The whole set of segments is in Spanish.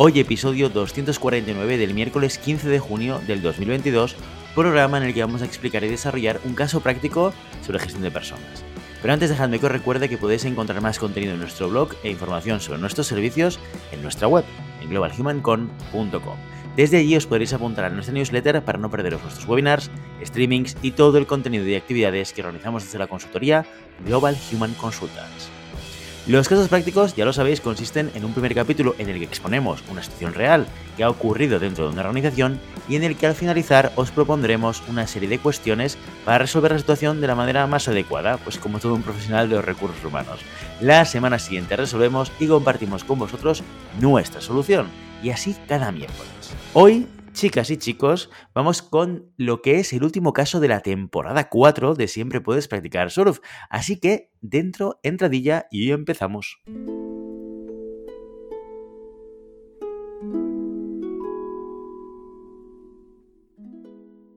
Hoy episodio 249 del miércoles 15 de junio del 2022, programa en el que vamos a explicar y desarrollar un caso práctico sobre gestión de personas. Pero antes dejadme que os recuerde que podéis encontrar más contenido en nuestro blog e información sobre nuestros servicios en nuestra web, en globalhumancon.com. Desde allí os podréis apuntar a nuestra newsletter para no perderos nuestros webinars, streamings y todo el contenido y actividades que organizamos desde la consultoría Global Human Consultants. Los casos prácticos, ya lo sabéis, consisten en un primer capítulo en el que exponemos una situación real que ha ocurrido dentro de una organización y en el que al finalizar os propondremos una serie de cuestiones para resolver la situación de la manera más adecuada, pues como todo un profesional de los recursos humanos. La semana siguiente resolvemos y compartimos con vosotros nuestra solución, y así cada miércoles. Hoy Chicas y chicos, vamos con lo que es el último caso de la temporada 4 de Siempre puedes practicar surf. Así que dentro, entradilla y empezamos.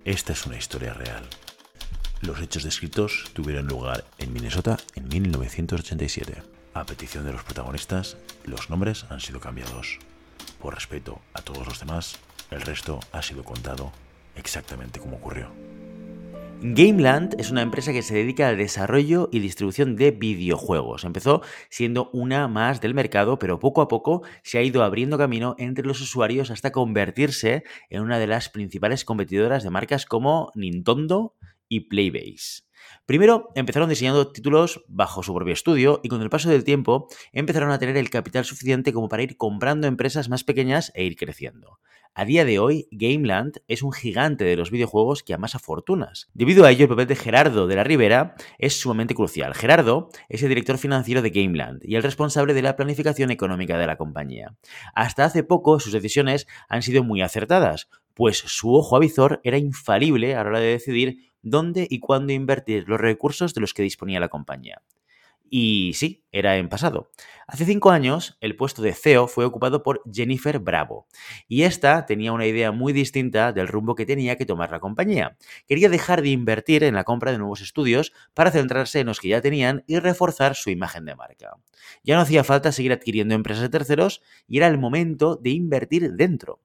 Esta es una historia real. Los hechos descritos tuvieron lugar en Minnesota en 1987. A petición de los protagonistas, los nombres han sido cambiados. Por respeto a todos los demás, el resto ha sido contado exactamente como ocurrió. Gameland es una empresa que se dedica al desarrollo y distribución de videojuegos. Empezó siendo una más del mercado, pero poco a poco se ha ido abriendo camino entre los usuarios hasta convertirse en una de las principales competidoras de marcas como Nintendo y Playbase. Primero empezaron diseñando títulos bajo su propio estudio y con el paso del tiempo empezaron a tener el capital suficiente como para ir comprando empresas más pequeñas e ir creciendo. A día de hoy, Gameland es un gigante de los videojuegos que amasa fortunas. Debido a ello, el papel de Gerardo de la Rivera es sumamente crucial. Gerardo es el director financiero de Gameland y el responsable de la planificación económica de la compañía. Hasta hace poco, sus decisiones han sido muy acertadas, pues su ojo avizor era infalible a la hora de decidir dónde y cuándo invertir los recursos de los que disponía la compañía. Y sí, era en pasado. Hace cinco años, el puesto de CEO fue ocupado por Jennifer Bravo, y esta tenía una idea muy distinta del rumbo que tenía que tomar la compañía. Quería dejar de invertir en la compra de nuevos estudios para centrarse en los que ya tenían y reforzar su imagen de marca. Ya no hacía falta seguir adquiriendo empresas de terceros y era el momento de invertir dentro.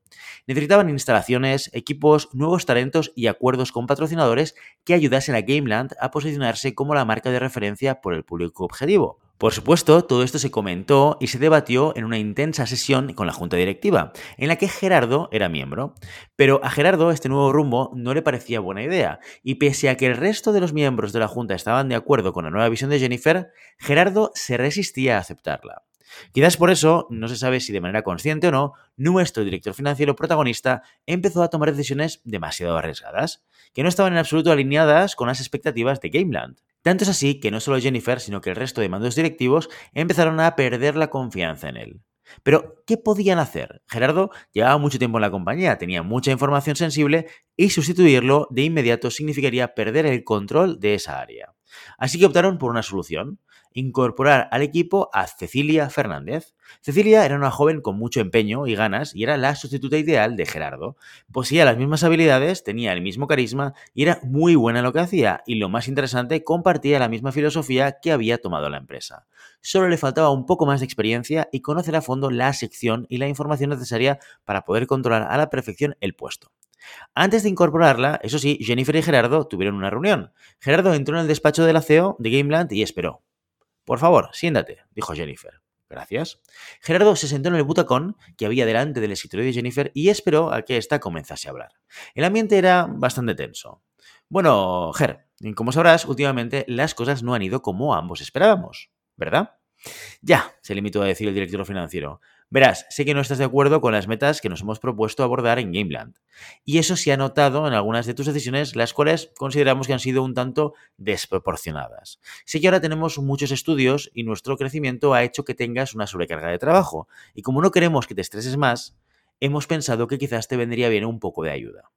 Necesitaban instalaciones, equipos, nuevos talentos y acuerdos con patrocinadores que ayudasen a Gameland a posicionarse como la marca de referencia por el público objetivo. Por supuesto, todo esto se comentó y se debatió en una intensa sesión con la junta directiva, en la que Gerardo era miembro. Pero a Gerardo este nuevo rumbo no le parecía buena idea, y pese a que el resto de los miembros de la junta estaban de acuerdo con la nueva visión de Jennifer, Gerardo se resistía a aceptarla. Quizás por eso, no se sabe si de manera consciente o no, nuestro director financiero protagonista empezó a tomar decisiones demasiado arriesgadas, que no estaban en absoluto alineadas con las expectativas de Gameland. Tanto es así que no solo Jennifer, sino que el resto de mandos directivos empezaron a perder la confianza en él. Pero, ¿qué podían hacer? Gerardo llevaba mucho tiempo en la compañía, tenía mucha información sensible y sustituirlo de inmediato significaría perder el control de esa área. Así que optaron por una solución, incorporar al equipo a Cecilia Fernández. Cecilia era una joven con mucho empeño y ganas y era la sustituta ideal de Gerardo. Poseía las mismas habilidades, tenía el mismo carisma y era muy buena en lo que hacía y lo más interesante, compartía la misma filosofía que había tomado la empresa. Solo le faltaba un poco más de experiencia y conocer a fondo la sección y la información necesaria para poder controlar a la perfección el puesto. Antes de incorporarla, eso sí, Jennifer y Gerardo tuvieron una reunión. Gerardo entró en el despacho de la CEO de Gameland y esperó. Por favor, siéntate, dijo Jennifer. Gracias. Gerardo se sentó en el butacón que había delante del escritorio de Jennifer y esperó a que ésta comenzase a hablar. El ambiente era bastante tenso. Bueno, Ger, como sabrás, últimamente las cosas no han ido como ambos esperábamos, ¿verdad? Ya, se limitó a decir el director financiero. Verás, sé que no estás de acuerdo con las metas que nos hemos propuesto abordar en Gameland. Y eso se ha notado en algunas de tus decisiones, las cuales consideramos que han sido un tanto desproporcionadas. Sé que ahora tenemos muchos estudios y nuestro crecimiento ha hecho que tengas una sobrecarga de trabajo. Y como no queremos que te estreses más, hemos pensado que quizás te vendría bien un poco de ayuda.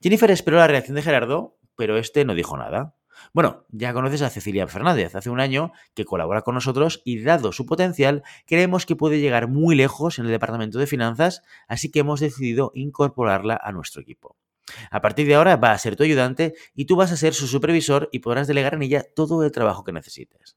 Jennifer esperó la reacción de Gerardo, pero este no dijo nada. Bueno, ya conoces a Cecilia Fernández, hace un año que colabora con nosotros y dado su potencial, creemos que puede llegar muy lejos en el departamento de finanzas, así que hemos decidido incorporarla a nuestro equipo. A partir de ahora va a ser tu ayudante y tú vas a ser su supervisor y podrás delegar en ella todo el trabajo que necesites.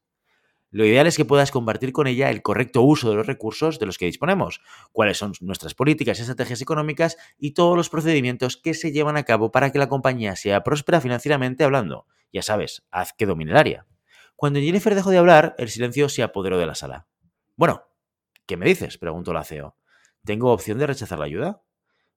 Lo ideal es que puedas compartir con ella el correcto uso de los recursos de los que disponemos, cuáles son nuestras políticas y estrategias económicas y todos los procedimientos que se llevan a cabo para que la compañía sea próspera financieramente hablando. Ya sabes, haz que domine el área. Cuando Jennifer dejó de hablar, el silencio se apoderó de la sala. Bueno, ¿qué me dices? preguntó la CEO. ¿Tengo opción de rechazar la ayuda?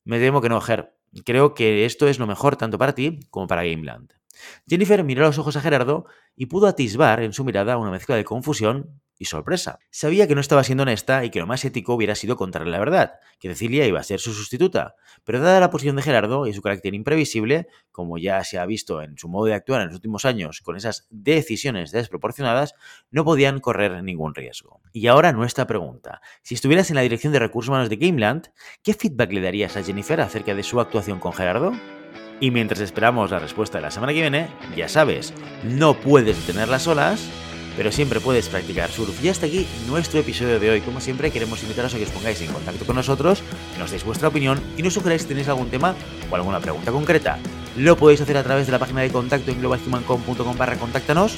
Me temo que no, Ger. Creo que esto es lo mejor tanto para ti como para Gameland. Jennifer miró los ojos a Gerardo y pudo atisbar en su mirada una mezcla de confusión y sorpresa. Sabía que no estaba siendo honesta y que lo más ético hubiera sido contarle la verdad, que Cecilia iba a ser su sustituta, pero dada la posición de Gerardo y su carácter imprevisible, como ya se ha visto en su modo de actuar en los últimos años con esas decisiones desproporcionadas, no podían correr ningún riesgo. Y ahora nuestra pregunta. Si estuvieras en la dirección de recursos humanos de Gameland, ¿qué feedback le darías a Jennifer acerca de su actuación con Gerardo? Y mientras esperamos la respuesta de la semana que viene, ya sabes, no puedes detener las olas, pero siempre puedes practicar surf. Y hasta aquí nuestro episodio de hoy. Como siempre, queremos invitaros a que os pongáis en contacto con nosotros, nos deis vuestra opinión y nos sugeráis si tenéis algún tema o alguna pregunta concreta. Lo podéis hacer a través de la página de contacto en globalhumancom.com barra contáctanos